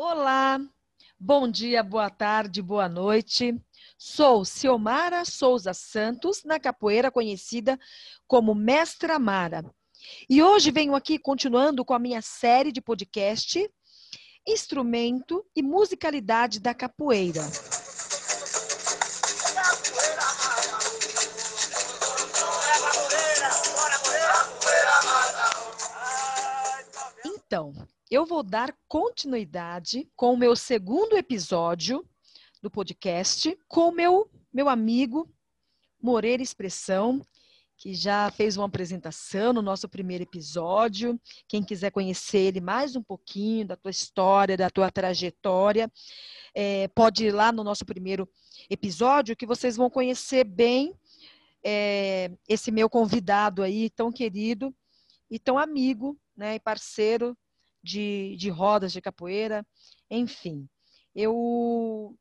Olá, bom dia, boa tarde, boa noite. Sou Ciomara Souza Santos, na capoeira conhecida como Mestra Mara. E hoje venho aqui continuando com a minha série de podcast Instrumento e Musicalidade da Capoeira. Então, eu vou dar continuidade com o meu segundo episódio do podcast com o meu, meu amigo Moreira Expressão, que já fez uma apresentação no nosso primeiro episódio. Quem quiser conhecer ele mais um pouquinho da tua história, da tua trajetória, é, pode ir lá no nosso primeiro episódio, que vocês vão conhecer bem é, esse meu convidado aí, tão querido e tão amigo né, e parceiro de, de rodas de capoeira, enfim. Eu,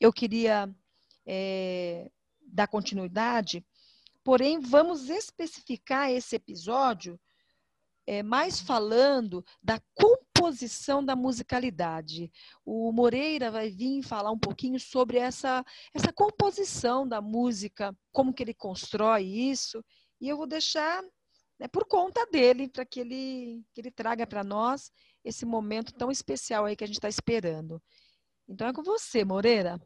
eu queria é, dar continuidade, porém, vamos especificar esse episódio é, mais falando da composição da musicalidade. O Moreira vai vir falar um pouquinho sobre essa, essa composição da música, como que ele constrói isso, e eu vou deixar né, por conta dele, para que ele, que ele traga para nós esse momento tão especial aí que a gente está esperando. Então é com você, Moreira.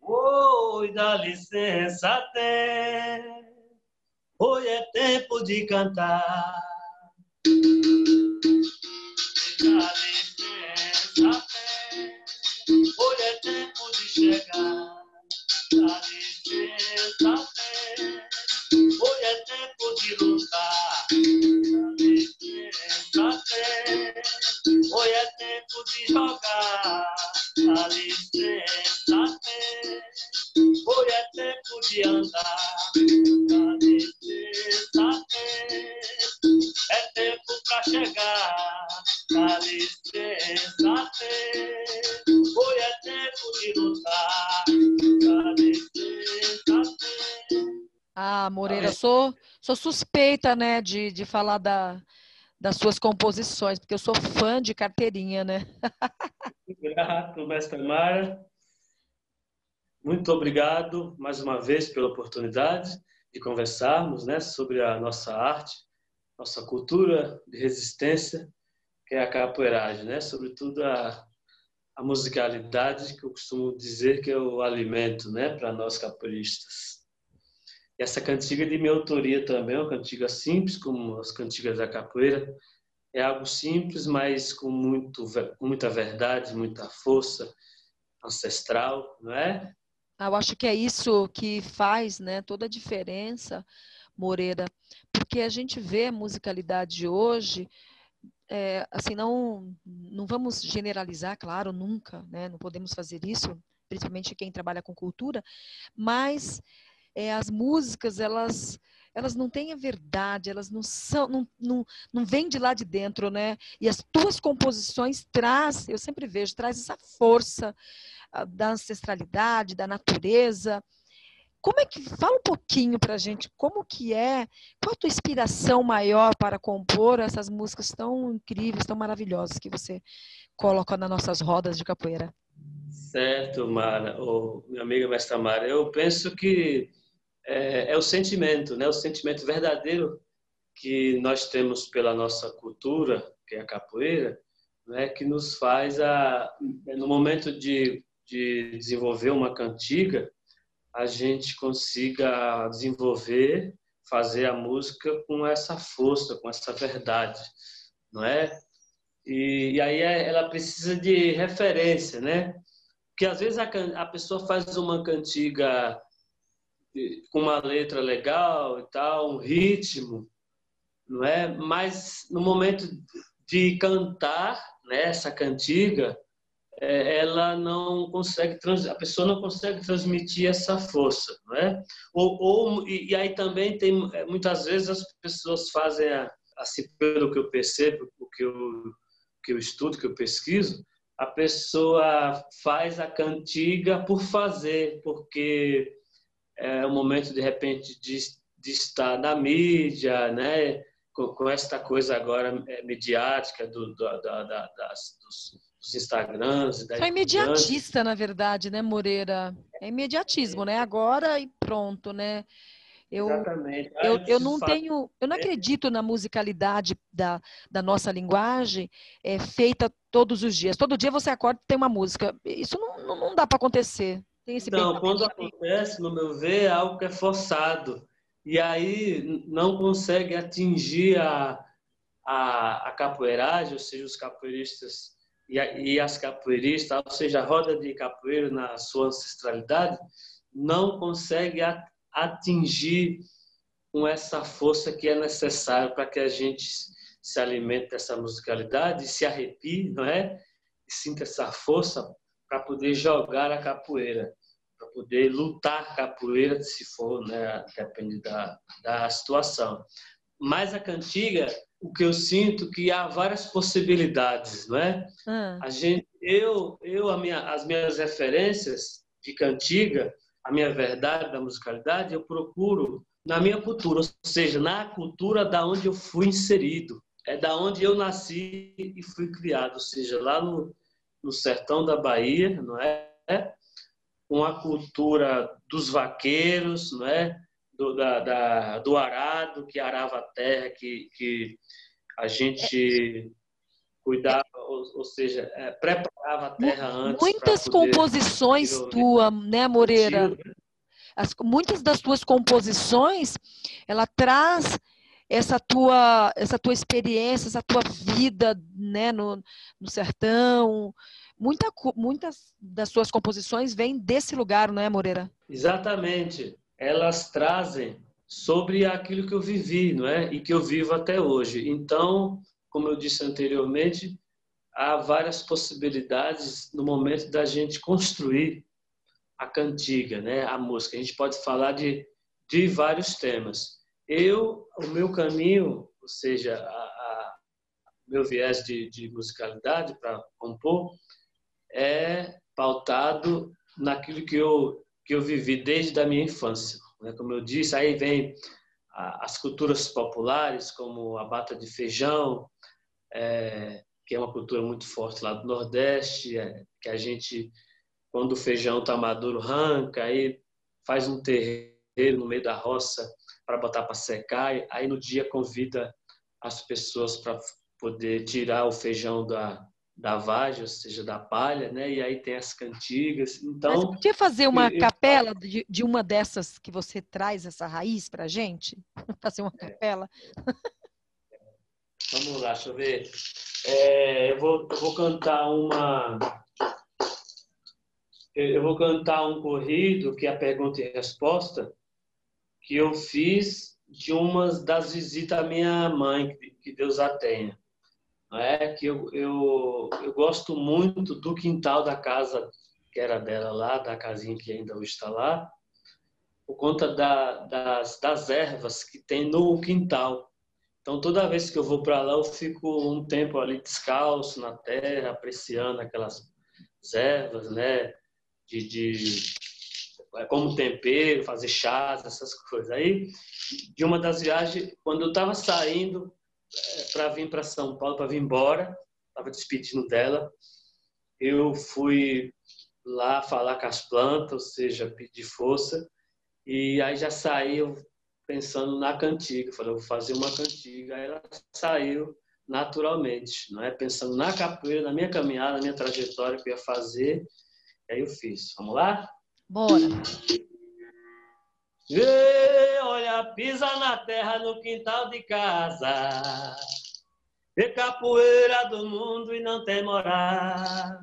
Oi, dá licença até. Hoje é tempo de cantar. Dá licença até. Hoje é tempo de chegar. De jogar. Dá licença até. Hoje é tempo de andar. Dá licença até. É tempo pra chegar. Dá licença até. Hoje é tempo de lutar. Dá licença até. Ah, Moreira, sou, sou suspeita, né, de, de falar da, das suas composições, porque eu sou fã de carteirinha, né? Grato, mestre Mara. Muito obrigado mais uma vez pela oportunidade de conversarmos né, sobre a nossa arte, nossa cultura de resistência, que é a capoeiragem, né? sobretudo a, a musicalidade, que eu costumo dizer que é o alimento né, para nós capoeiristas. Essa cantiga de minha autoria também, uma cantiga simples, como as cantigas da capoeira, é algo simples, mas com, muito, muita verdade, muita força ancestral, não é? Eu acho que é isso que faz né, toda a diferença, Moreira, porque a gente vê a musicalidade hoje, é, assim, não, não vamos generalizar, claro, nunca, né, não podemos fazer isso, principalmente quem trabalha com cultura, mas é, as músicas, elas elas não têm a verdade, elas não são, não, não, não vêm de lá de dentro, né? E as tuas composições traz, eu sempre vejo, traz essa força ah, da ancestralidade, da natureza. Como é que fala um pouquinho para a gente como que é, qual a tua inspiração maior para compor essas músicas tão incríveis, tão maravilhosas que você coloca nas nossas rodas de capoeira? Certo, Mara, ou minha amiga mestra Mara. Eu penso que é, é, o sentimento, né? O sentimento verdadeiro que nós temos pela nossa cultura, que é a capoeira, né? Que nos faz a no momento de, de desenvolver uma cantiga, a gente consiga desenvolver, fazer a música com essa força, com essa verdade, não é? E, e aí é, ela precisa de referência, né? Porque às vezes a, a pessoa faz uma cantiga com uma letra legal e tal, um ritmo, não é? Mas no momento de cantar né, essa cantiga, é, ela não consegue a pessoa não consegue transmitir essa força, não é? Ou, ou e, aí também tem é, muitas vezes as pessoas fazem assim pelo que eu percebo, o que eu que eu estudo, que eu pesquiso, a pessoa faz a cantiga por fazer, porque é o momento de repente de, de estar na mídia, né? com, com esta coisa agora é, mediática do, do, da, da, das, dos, dos Instagrams. Da é imediatista, na verdade, né, Moreira? É imediatismo, né? Agora e pronto, né? Eu, Exatamente. Eu, eu não tenho, eu não acredito na musicalidade da, da nossa linguagem é, feita todos os dias. Todo dia você acorda e tem uma música. Isso não, não, não dá para acontecer. Tem esse não, quando acontece, no meu ver, é algo que é forçado. E aí não consegue atingir a, a, a capoeiragem, ou seja, os capoeiristas e, a, e as capoeiristas, ou seja, a roda de capoeira na sua ancestralidade, não consegue atingir com essa força que é necessária para que a gente se alimente dessa musicalidade, se arrepie, não é? E sinta essa força para poder jogar a capoeira, poder lutar capoeira, se for, né? Depende da, da situação. Mas a cantiga, o que eu sinto que há várias possibilidades, não é? Hum. A gente, eu, eu, minha, as minhas referências de cantiga, a minha verdade da musicalidade, eu procuro na minha cultura, ou seja, na cultura da onde eu fui inserido, é da onde eu nasci e fui criado, ou seja, lá no, no sertão da Bahia, não é? Com a cultura dos vaqueiros, não é? Do, da, da, do arado que arava a terra, que, que a gente cuidava, ou, ou seja, é, preparava a terra antes. Muitas composições tuas, né, Moreira? As, muitas das tuas composições, ela traz essa tua essa tua experiência, essa tua vida, né, no, no sertão. Muita, muitas das suas composições vêm desse lugar, não é, Moreira? Exatamente. Elas trazem sobre aquilo que eu vivi, não é? E que eu vivo até hoje. Então, como eu disse anteriormente, há várias possibilidades no momento da gente construir a cantiga, né, a música. A gente pode falar de, de vários temas. Eu, o meu caminho, ou seja, a, a meu viés de, de musicalidade para compor, é pautado naquilo que eu que eu vivi desde a minha infância. Né? Como eu disse, aí vem as culturas populares, como a bata de feijão, é, que é uma cultura muito forte lá do Nordeste, é, que a gente, quando o feijão está maduro, arranca, aí faz um terreiro no meio da roça para botar para secar, aí no dia convida as pessoas para poder tirar o feijão da, da vagem, ou seja, da palha, né? E aí tem as cantigas. Então, Mas podia fazer uma eu, capela de, de, uma dessas que você traz essa raiz para gente? Fazer uma é. capela? Vamos lá, deixa eu ver. É, eu, vou, eu vou cantar uma. Eu vou cantar um corrido que é a pergunta e resposta que eu fiz de uma das visitas à minha mãe, que Deus a tenha. É que eu, eu, eu gosto muito do quintal da casa que era dela lá, da casinha que ainda hoje está lá, por conta da, das, das ervas que tem no quintal. Então, toda vez que eu vou para lá, eu fico um tempo ali descalço na terra, apreciando aquelas ervas, né? De, de é, como tempero, fazer chás, essas coisas. Aí, de uma das viagens, quando eu estava saindo para vir para São Paulo, para vir embora, estava despedindo dela, eu fui lá falar com as plantas, ou seja, pedir força, e aí já saí, eu pensando na cantiga. Falei, vou fazer uma cantiga. Aí ela saiu naturalmente, não é? Pensando na capoeira, na minha caminhada, na minha trajetória que eu ia fazer. E aí eu fiz. Vamos lá? Bora. Ei, olha, pisa na terra no quintal de casa. Vê capoeira do mundo e não tem morar.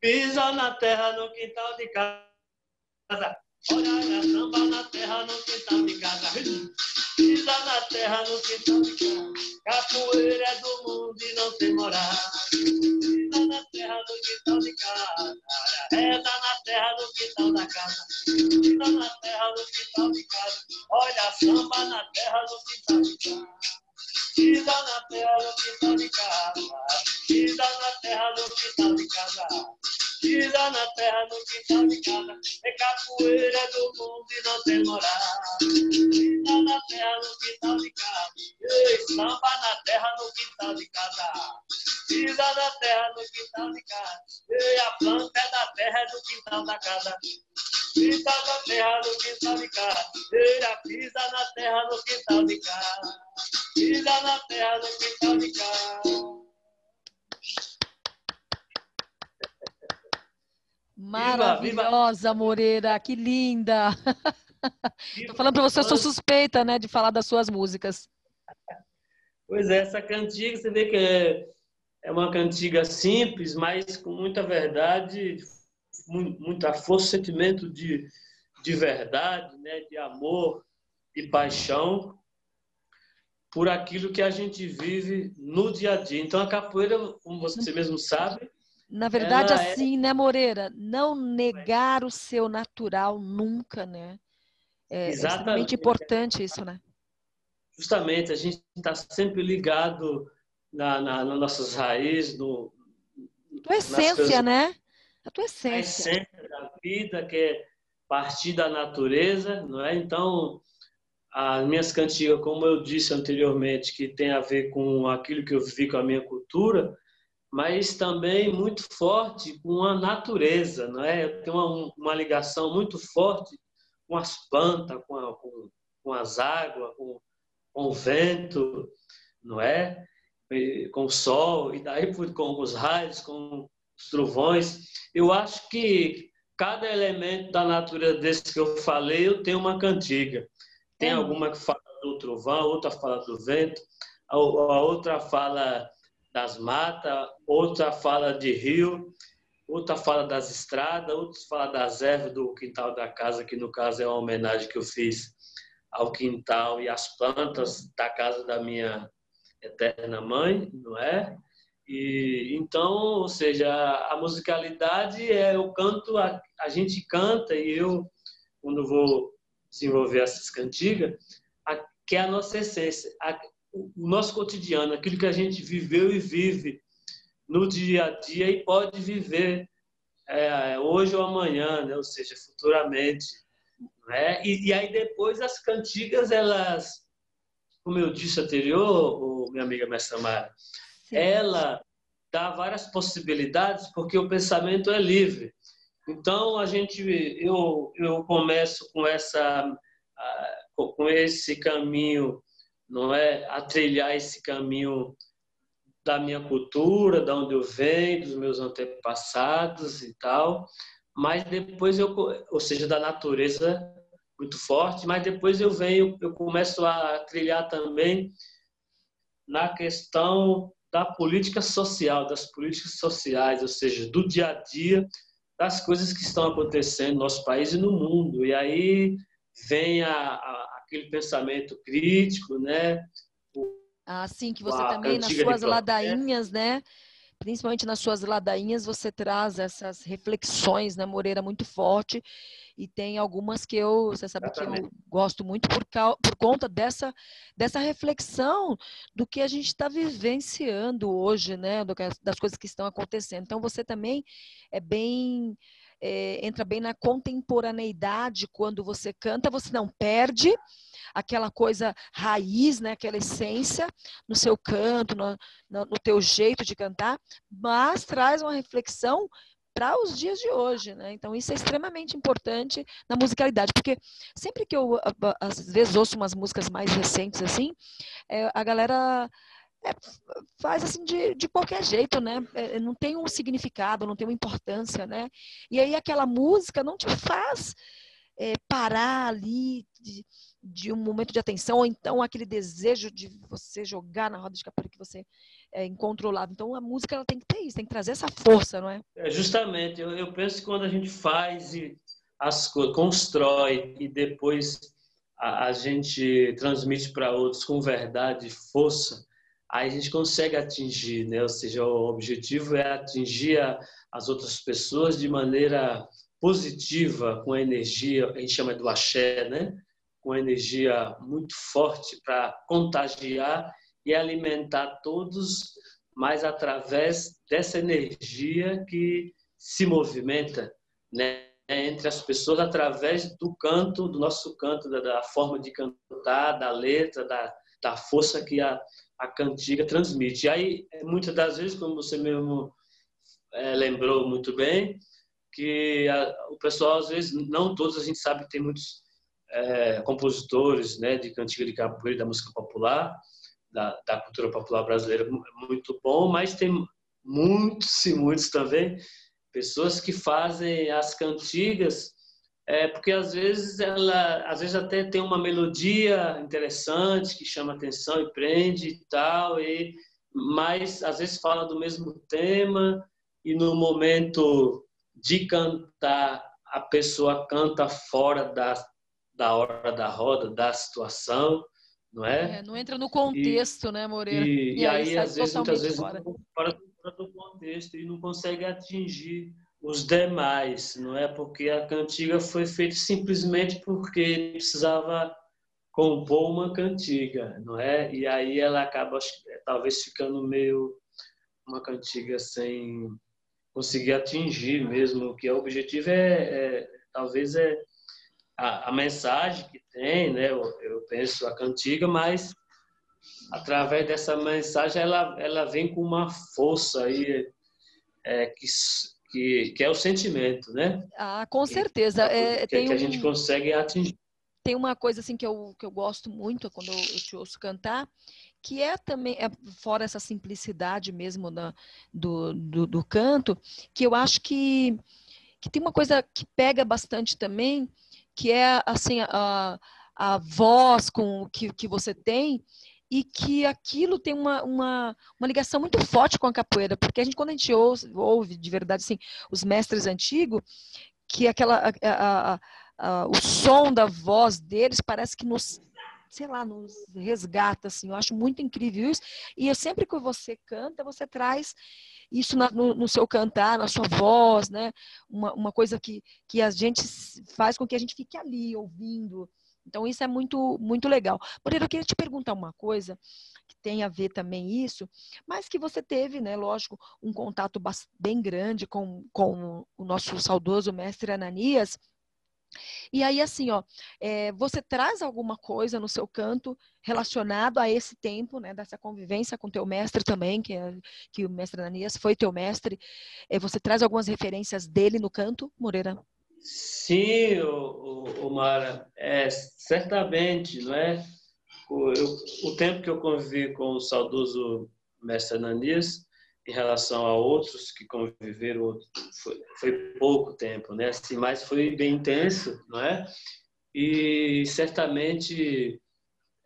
Pisa na terra no quintal de casa. Olha samba na terra no quintal de casa. Pisa na terra no quintal de casa. Capoeira é do mundo e não tem moral. Terra no quintal de casa. Reza na terra no quintal da casa. Pisa na terra no quintal de casa. Olha samba na terra no quintal de casa. Pisa na terra no quintal de casa. Pisa na terra no quintal de casa. Pisa na terra, no quintal de casa, é capoeira do mundo e não tem moral. Pisa na terra, no quintal de casa, ei, samba na terra, no quintal de casa. Pisa na terra, no quintal de casa, ei, a planta é da terra, é do quintal da casa. Pisa na terra, no quintal de casa, ei, pisa na terra, no quintal de casa. Pisa na terra, no quintal Maravilhosa, viva, Moreira, que linda! Estou falando para você, eu sou suspeita, né, de falar das suas músicas. Pois é, essa cantiga, você vê que é, é uma cantiga simples, mas com muita verdade, muita força, sentimento de, de verdade, né, de amor e paixão por aquilo que a gente vive no dia a dia. Então, a capoeira, como você mesmo sabe, na verdade, Ela é assim, é... né, Moreira? Não negar o seu natural nunca, né? É, é extremamente importante isso, né? Justamente, a gente está sempre ligado na, na, nas nossas raízes, no, tua essência, coisas, né? A tua essência. A essência da vida, que é partir da natureza, não é? Então, as minhas cantigas, como eu disse anteriormente, que tem a ver com aquilo que eu vivi com a minha cultura, mas também muito forte com a natureza, não é? Eu tenho uma, uma ligação muito forte com as plantas, com, a, com, com as águas, com, com, o vento, não é? E, com o sol, e daí com os raios, com os trovões. Eu acho que cada elemento da natureza desse que eu falei, eu tenho uma cantiga. Tem é. alguma que fala do trovão, outra fala do vento, a, a outra fala das matas, outra fala de rio, outra fala das estradas, outra fala das ervas do quintal da casa, que no caso é uma homenagem que eu fiz ao quintal e às plantas da casa da minha eterna mãe, não é? E então, ou seja, a musicalidade é eu canto, a, a gente canta e eu quando vou desenvolver essas cantigas, a, que é a nossa essência. A, o nosso cotidiano, aquilo que a gente viveu e vive no dia a dia e pode viver é, hoje ou amanhã, né? ou seja, futuramente. Né? E, e, aí depois as cantigas, elas, como eu disse anterior, minha amiga Mestra Mara, ela dá várias possibilidades porque o pensamento é livre. Então a gente, eu, eu começo com essa, com esse caminho não é a trilhar esse caminho da minha cultura, da onde eu venho, dos meus antepassados e tal, mas depois eu, ou seja, da natureza muito forte, mas depois eu venho, eu começo a trilhar também na questão da política social, das políticas sociais, ou seja, do dia a dia, das coisas que estão acontecendo no nosso país e no mundo. E aí vem a, a aquele pensamento crítico, né? Ah, sim, que você também nas suas ladainhas, né? Principalmente nas suas ladainhas, você traz essas reflexões, né, Moreira, muito forte. E tem algumas que eu, você sabe Exatamente. que eu gosto muito por, por conta dessa, dessa reflexão do que a gente está vivenciando hoje, né? Das coisas que estão acontecendo. Então, você também é bem é, entra bem na contemporaneidade quando você canta, você não perde aquela coisa raiz, né, aquela essência no seu canto, no, no, no teu jeito de cantar, mas traz uma reflexão para os dias de hoje, né? Então isso é extremamente importante na musicalidade, porque sempre que eu às vezes ouço umas músicas mais recentes assim, é, a galera é, faz assim de, de qualquer jeito, né? É, não tem um significado, não tem uma importância, né? E aí aquela música não te faz é, parar ali de, de, um momento de atenção, ou então aquele desejo de você jogar na roda de capoeira que você é incontrolável. Então a música ela tem que ter isso, tem que trazer essa força, não é? é justamente, eu, eu penso que quando a gente faz e as constrói e depois a, a gente transmite para outros com verdade, força, aí a gente consegue atingir, né? Ou seja, o objetivo é atingir a, as outras pessoas de maneira positiva, com a energia, a gente chama do axé, né? Com energia muito forte para contagiar e alimentar todos, mas através dessa energia que se movimenta né, entre as pessoas através do canto, do nosso canto, da, da forma de cantar, da letra, da, da força que a, a cantiga transmite. E aí, muitas das vezes, como você mesmo é, lembrou muito bem, que a, o pessoal, às vezes, não todos a gente sabe que tem muitos é, compositores né, de cantiga de capoeira, da música popular, da, da cultura popular brasileira, muito bom, mas tem muitos e muitos também pessoas que fazem as cantigas é porque às vezes ela às vezes até tem uma melodia interessante que chama atenção e prende e tal e mas às vezes fala do mesmo tema e no momento de cantar a pessoa canta fora da da hora da roda da situação não é, é não entra no contexto e, né Moreira e, e, aí, aí às vezes muitas vezes fora. fora do contexto e não consegue atingir os demais, não é? Porque a cantiga foi feita simplesmente porque precisava compor uma cantiga, não é? E aí ela acaba talvez ficando meio uma cantiga sem conseguir atingir mesmo que o objetivo é, é talvez é a, a, mensagem que tem, né? Eu, eu penso a cantiga, mas através dessa mensagem ela ela vem com uma força aí é, que que, que é o sentimento, né? Ah, com certeza. É, que, tem que um, a gente consegue atingir. Tem uma coisa assim que eu, que eu gosto muito quando eu, eu te ouço cantar, que é também, é, fora essa simplicidade mesmo da, do, do, do, canto, que eu acho que, que tem uma coisa que pega bastante também, que é assim a, a voz com que, que você tem e que aquilo tem uma, uma, uma ligação muito forte com a capoeira, porque a gente, quando a gente ouve, ouve de verdade, assim, os mestres antigos, que aquela, a, a, a, o som da voz deles parece que nos, sei lá, nos resgata, assim, eu acho muito incrível isso, e eu, sempre que você canta, você traz isso na, no, no, seu cantar, na sua voz, né, uma, uma coisa que, que a gente faz com que a gente fique ali, ouvindo, então, isso é muito, muito legal. Moreira, eu queria te perguntar uma coisa que tem a ver também isso, mas que você teve, né, lógico, um contato bem grande com, com o nosso saudoso mestre Ananias. E aí, assim, ó, é, você traz alguma coisa no seu canto relacionado a esse tempo, né, dessa convivência com teu mestre também, que, é, que o mestre Ananias foi teu mestre. É, você traz algumas referências dele no canto, Moreira? Sim, o, o, o Mara, é, certamente, não é? O, eu, o tempo que eu convivi com o saudoso mestre Ananias, em relação a outros que conviveram, foi, foi pouco tempo, né? Assim, mas foi bem intenso, não é? E certamente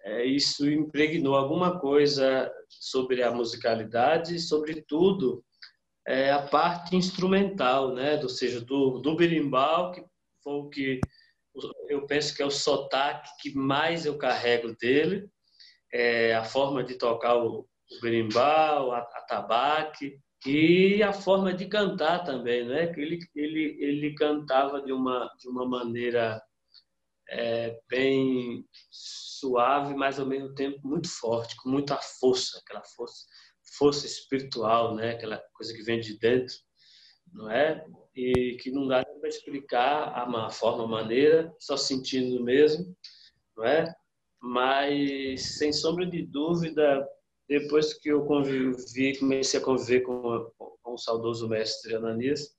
é, isso impregnou alguma coisa sobre a musicalidade, sobretudo é, a parte instrumental, né? ou seja, do, do berimbau, que foi o que eu penso que é o sotaque que mais eu carrego dele, é a forma de tocar o, o berimbau, a, a tabaque, e a forma de cantar também, né? Que ele ele ele cantava de uma de uma maneira é, bem suave, mas ao mesmo tempo muito forte, com muita força, aquela força força espiritual, né? Aquela coisa que vem de dentro, não é? E que não dá para explicar a forma, a maneira, só sentindo mesmo, não é? Mas sem sombra de dúvida, depois que eu convivi, comecei a conviver com, com o saudoso mestre Ananias,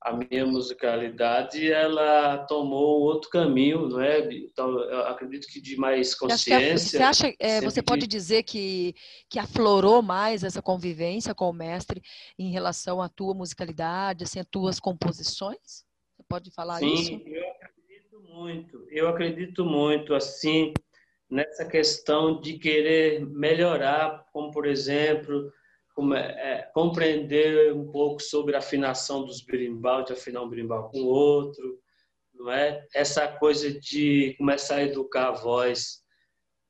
a minha musicalidade ela tomou outro caminho, não é? Então, acredito que de mais consciência. Você acha, é, você pode dizer que que aflorou mais essa convivência com o mestre em relação à tua musicalidade, assim, às tuas composições? Você pode falar Sim, isso? Sim, eu acredito muito. Eu acredito muito assim nessa questão de querer melhorar, como por exemplo é, compreender um pouco sobre a afinação dos berimbau, de afinar um berimbau com o outro, não é? Essa coisa de começar a educar a voz.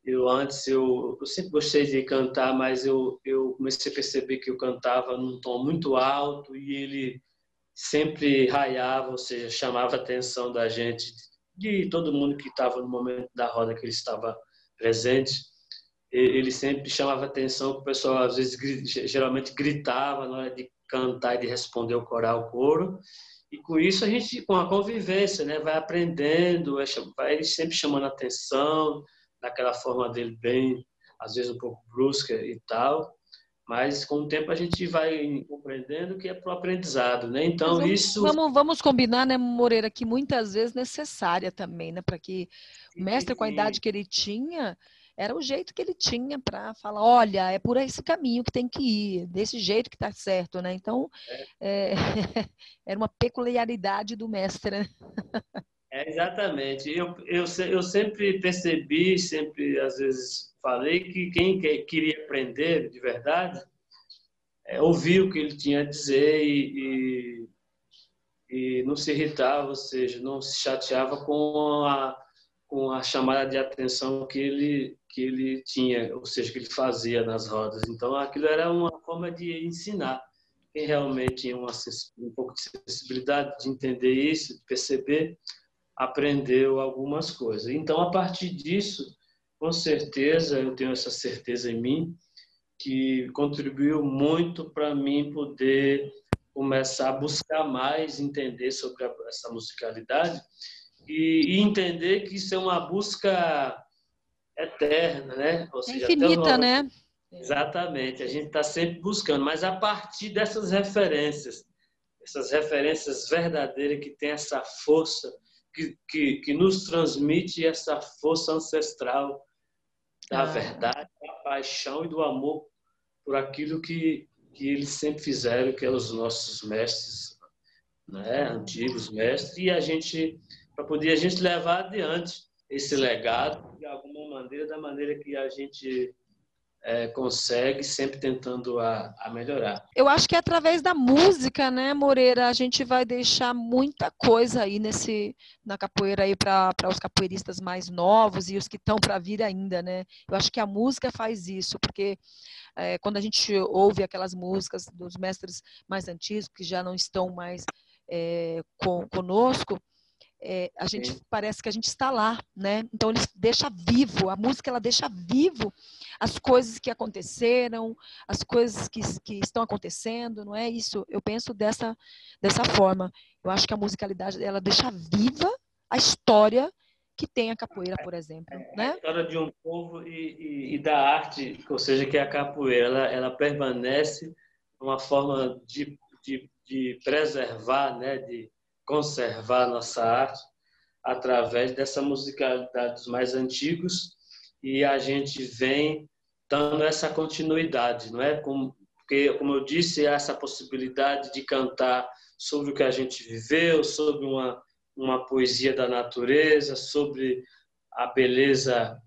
Eu antes eu, eu sempre gostei de cantar, mas eu eu comecei a perceber que eu cantava num tom muito alto e ele sempre raiava, ou seja, chamava a atenção da gente, de todo mundo que estava no momento da roda que ele estava presente ele sempre chamava atenção, o pessoal às vezes geralmente gritava na hora de cantar e de responder o coral o coro. E com isso a gente, com a convivência, né, vai aprendendo, vai sempre chamando atenção, daquela forma dele bem, às vezes um pouco brusca e tal. Mas com o tempo a gente vai compreendendo que é para o aprendizado, né? Então vamos, isso. Vamos, vamos combinar, né, Moreira, que muitas vezes necessária também, né? Para que o mestre, com a idade que ele tinha, era o jeito que ele tinha para falar, olha, é por esse caminho que tem que ir, desse jeito que está certo, né? Então, é. É, era uma peculiaridade do mestre. Né? É, exatamente. Eu, eu, eu sempre percebi, sempre às vezes falei que quem queria aprender de verdade é, ouvia o que ele tinha a dizer e, e, e, não se irritava, ou seja, não se chateava com a, com a chamada de atenção que ele, que ele tinha, ou seja, que ele fazia nas rodas. Então, aquilo era uma forma de ensinar. Quem realmente tinha uma, um pouco de sensibilidade de entender isso, de perceber, aprendeu algumas coisas. Então, a partir disso, com certeza, eu tenho essa certeza em mim, que contribuiu muito para mim poder começar a buscar mais entender sobre essa musicalidade e, e entender que isso é uma busca eterna, né? Ou seja, infinita, né? Exatamente, a gente está sempre buscando, mas a partir dessas referências, essas referências verdadeiras que tem essa força que, que, que nos transmite essa força ancestral da ah. verdade, da paixão e do amor por aquilo que, que eles sempre fizeram, que é os nossos mestres, né, antigos mestres, e a gente, para poder a gente levar adiante esse legado de alguma maneira, da maneira que a gente é, consegue, sempre tentando a, a, melhorar. Eu acho que é através da música, né, Moreira, a gente vai deixar muita coisa aí nesse na capoeira aí para os capoeiristas mais novos e os que estão para vir ainda, né? Eu acho que a música faz isso, porque é, quando a gente ouve aquelas músicas dos mestres mais antigos que já não estão mais é, com, conosco, é, a gente Sim. parece que a gente está lá, né? Então ele deixa vivo, a música ela deixa vivo as coisas que aconteceram, as coisas que, que estão acontecendo, não é isso? Eu penso dessa dessa forma. Eu acho que a musicalidade ela deixa viva a história que tem a capoeira, por exemplo, é, né? A história de um povo e, e, e, da arte, ou seja, que é a capoeira, ela, ela permanece uma forma de, de, de preservar, né? De conservar nossa arte através dessa musicalidade dos mais antigos e a gente vem dando essa continuidade, não é? Como, porque, como eu disse, essa possibilidade de cantar sobre o que a gente viveu, sobre uma, uma poesia da natureza, sobre a beleza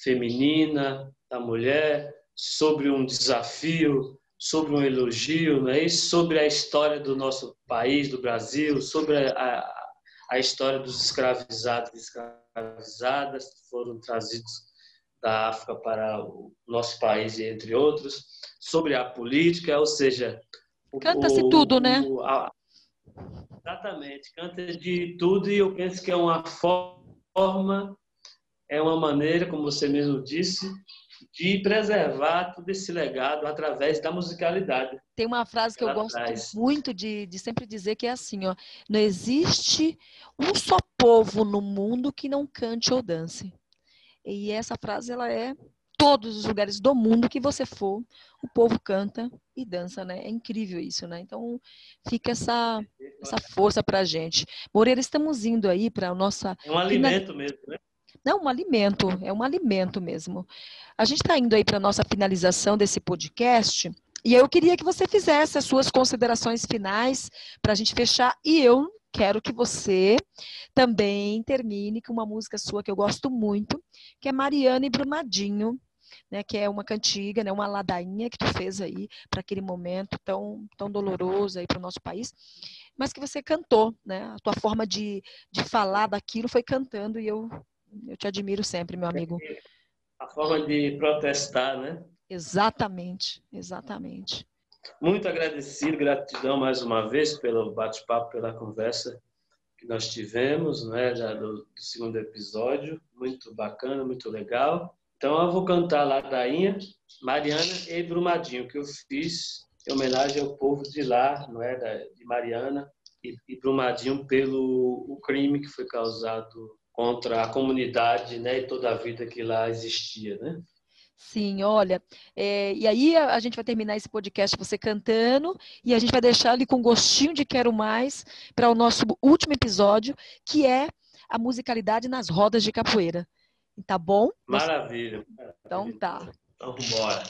feminina da mulher, sobre um desafio sobre um elogio, não é isso? sobre a história do nosso país, do Brasil, sobre a, a história dos escravizados e escravizadas que foram trazidos da África para o nosso país, entre outros, sobre a política, ou seja... Canta-se tudo, né? O, a, exatamente, canta de tudo e eu penso que é uma forma, é uma maneira, como você mesmo disse, de preservar todo esse legado através da musicalidade. Tem uma frase que eu gosto traz. muito de, de sempre dizer que é assim, ó, não existe um só povo no mundo que não cante ou dance. E essa frase ela é todos os lugares do mundo que você for, o povo canta e dança, né? É incrível isso, né? Então fica essa essa força para gente. Moreira, estamos indo aí para a nossa. É um alimento mesmo, né? Não, um alimento, é um alimento mesmo. A gente está indo aí para a nossa finalização desse podcast. E eu queria que você fizesse as suas considerações finais para a gente fechar. E eu quero que você também termine com uma música sua que eu gosto muito, que é Mariana e Brumadinho, né, que é uma cantiga, né, uma ladainha que tu fez aí para aquele momento tão, tão doloroso aí para o nosso país, mas que você cantou, né? A tua forma de, de falar daquilo foi cantando e eu eu te admiro sempre, meu amigo. A forma de protestar, né? Exatamente, exatamente. Muito agradecido, gratidão mais uma vez pelo bate-papo, pela conversa que nós tivemos, né, do, do, segundo episódio, muito bacana, muito legal. Então eu vou cantar Ladainha, Mariana e Brumadinho, que eu fiz em homenagem ao povo de lá, não é, de Mariana e, e Brumadinho pelo o crime que foi causado contra a comunidade, né, e toda a vida que lá existia, né? Sim, olha, é, e aí a, a, gente vai terminar esse podcast você cantando e a gente vai deixar ali com gostinho de quero mais para o nosso último episódio, que é a musicalidade nas rodas de capoeira. Tá bom? Maravilha. Então tá. Então, bora.